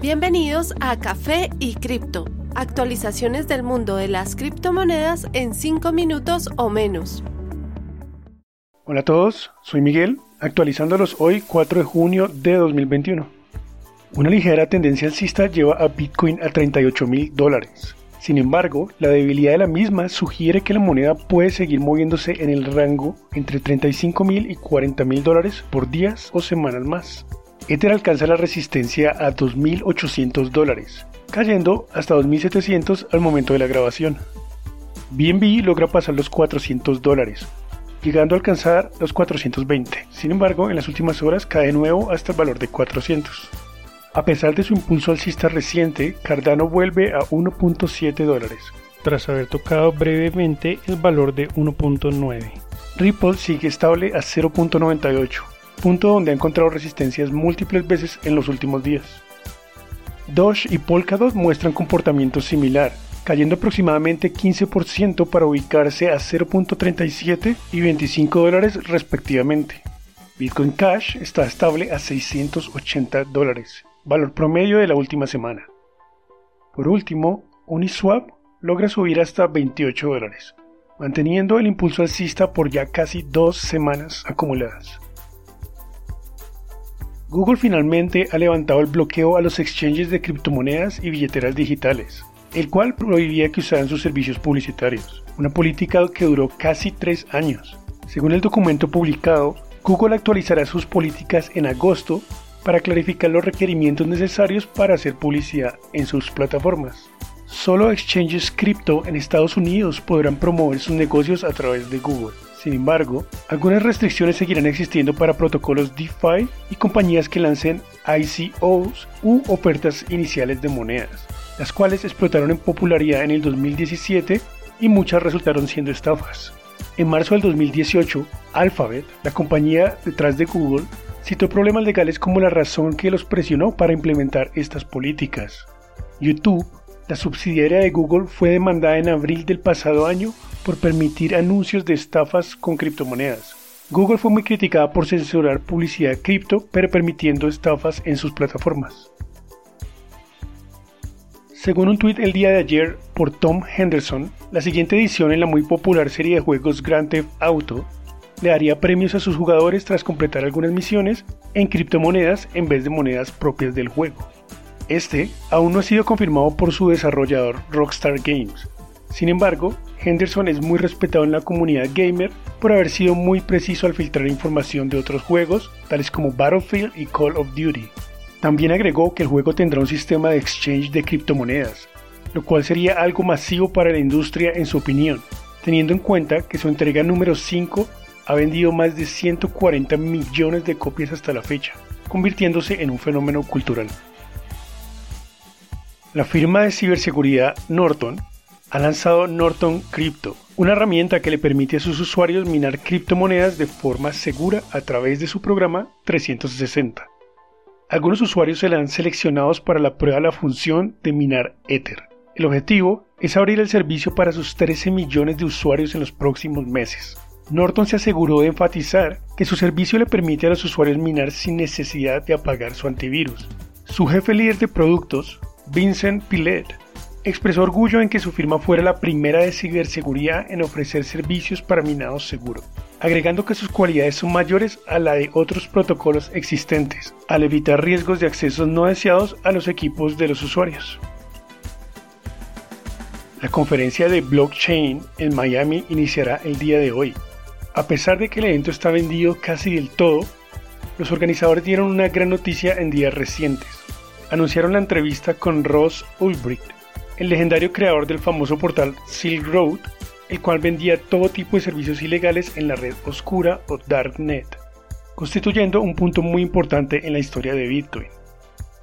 Bienvenidos a Café y Cripto, actualizaciones del mundo de las criptomonedas en 5 minutos o menos. Hola a todos, soy Miguel, actualizándolos hoy 4 de junio de 2021. Una ligera tendencia alcista lleva a Bitcoin a 38 mil dólares. Sin embargo, la debilidad de la misma sugiere que la moneda puede seguir moviéndose en el rango entre 35 mil y 40 mil dólares por días o semanas más. Ether alcanza la resistencia a 2.800 dólares, cayendo hasta 2.700 al momento de la grabación. BNB logra pasar los 400 dólares, llegando a alcanzar los 420. Sin embargo, en las últimas horas cae de nuevo hasta el valor de 400. A pesar de su impulso alcista reciente, Cardano vuelve a 1.7 dólares, tras haber tocado brevemente el valor de 1.9. Ripple sigue estable a 0.98 punto donde ha encontrado resistencias múltiples veces en los últimos días. Doge y Polkadot muestran comportamiento similar, cayendo aproximadamente 15% para ubicarse a 0.37 y 25 dólares respectivamente. Bitcoin Cash está estable a 680 dólares, valor promedio de la última semana. Por último, Uniswap logra subir hasta 28 dólares, manteniendo el impulso alcista por ya casi dos semanas acumuladas. Google finalmente ha levantado el bloqueo a los exchanges de criptomonedas y billeteras digitales, el cual prohibía que usaran sus servicios publicitarios, una política que duró casi tres años. Según el documento publicado, Google actualizará sus políticas en agosto para clarificar los requerimientos necesarios para hacer publicidad en sus plataformas. Solo exchanges cripto en Estados Unidos podrán promover sus negocios a través de Google. Sin embargo, algunas restricciones seguirán existiendo para protocolos DeFi y compañías que lancen ICOs u ofertas iniciales de monedas, las cuales explotaron en popularidad en el 2017 y muchas resultaron siendo estafas. En marzo del 2018, Alphabet, la compañía detrás de Google, citó problemas legales como la razón que los presionó para implementar estas políticas. YouTube, la subsidiaria de Google, fue demandada en abril del pasado año por permitir anuncios de estafas con criptomonedas. Google fue muy criticada por censurar publicidad cripto, pero permitiendo estafas en sus plataformas. Según un tuit el día de ayer por Tom Henderson, la siguiente edición en la muy popular serie de juegos Grand Theft Auto le daría premios a sus jugadores tras completar algunas misiones en criptomonedas en vez de monedas propias del juego. Este aún no ha sido confirmado por su desarrollador Rockstar Games. Sin embargo, Henderson es muy respetado en la comunidad gamer por haber sido muy preciso al filtrar información de otros juegos, tales como Battlefield y Call of Duty. También agregó que el juego tendrá un sistema de exchange de criptomonedas, lo cual sería algo masivo para la industria en su opinión, teniendo en cuenta que su entrega número 5 ha vendido más de 140 millones de copias hasta la fecha, convirtiéndose en un fenómeno cultural. La firma de ciberseguridad Norton ha lanzado Norton Crypto, una herramienta que le permite a sus usuarios minar criptomonedas de forma segura a través de su programa 360. Algunos usuarios serán seleccionados para la prueba de la función de minar Ether. El objetivo es abrir el servicio para sus 13 millones de usuarios en los próximos meses. Norton se aseguró de enfatizar que su servicio le permite a los usuarios minar sin necesidad de apagar su antivirus. Su jefe líder de productos, Vincent Pilet, expresó orgullo en que su firma fuera la primera de ciberseguridad en ofrecer servicios para minados seguros, agregando que sus cualidades son mayores a la de otros protocolos existentes, al evitar riesgos de accesos no deseados a los equipos de los usuarios. La conferencia de blockchain en Miami iniciará el día de hoy. A pesar de que el evento está vendido casi del todo, los organizadores dieron una gran noticia en días recientes. Anunciaron la entrevista con Ross Ulbricht, el legendario creador del famoso portal Silk Road, el cual vendía todo tipo de servicios ilegales en la red oscura o Darknet, constituyendo un punto muy importante en la historia de Bitcoin.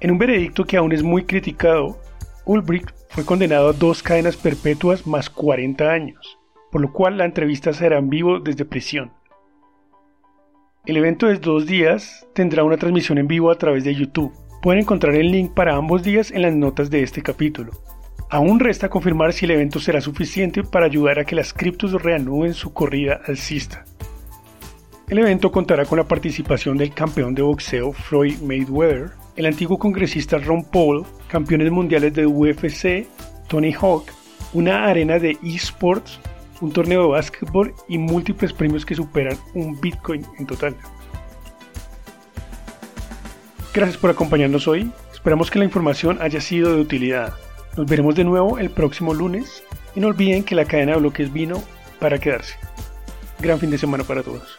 En un veredicto que aún es muy criticado, Ulbricht fue condenado a dos cadenas perpetuas más 40 años, por lo cual la entrevista será en vivo desde prisión. El evento de dos días tendrá una transmisión en vivo a través de YouTube. Pueden encontrar el link para ambos días en las notas de este capítulo. Aún resta confirmar si el evento será suficiente para ayudar a que las criptos reanuden su corrida alcista. El evento contará con la participación del campeón de boxeo Floyd Mayweather, el antiguo congresista Ron Paul, campeones mundiales de UFC, Tony Hawk, una arena de esports, un torneo de básquetbol y múltiples premios que superan un Bitcoin en total. Gracias por acompañarnos hoy. Esperamos que la información haya sido de utilidad. Nos veremos de nuevo el próximo lunes y no olviden que la cadena de bloques vino para quedarse. Gran fin de semana para todos.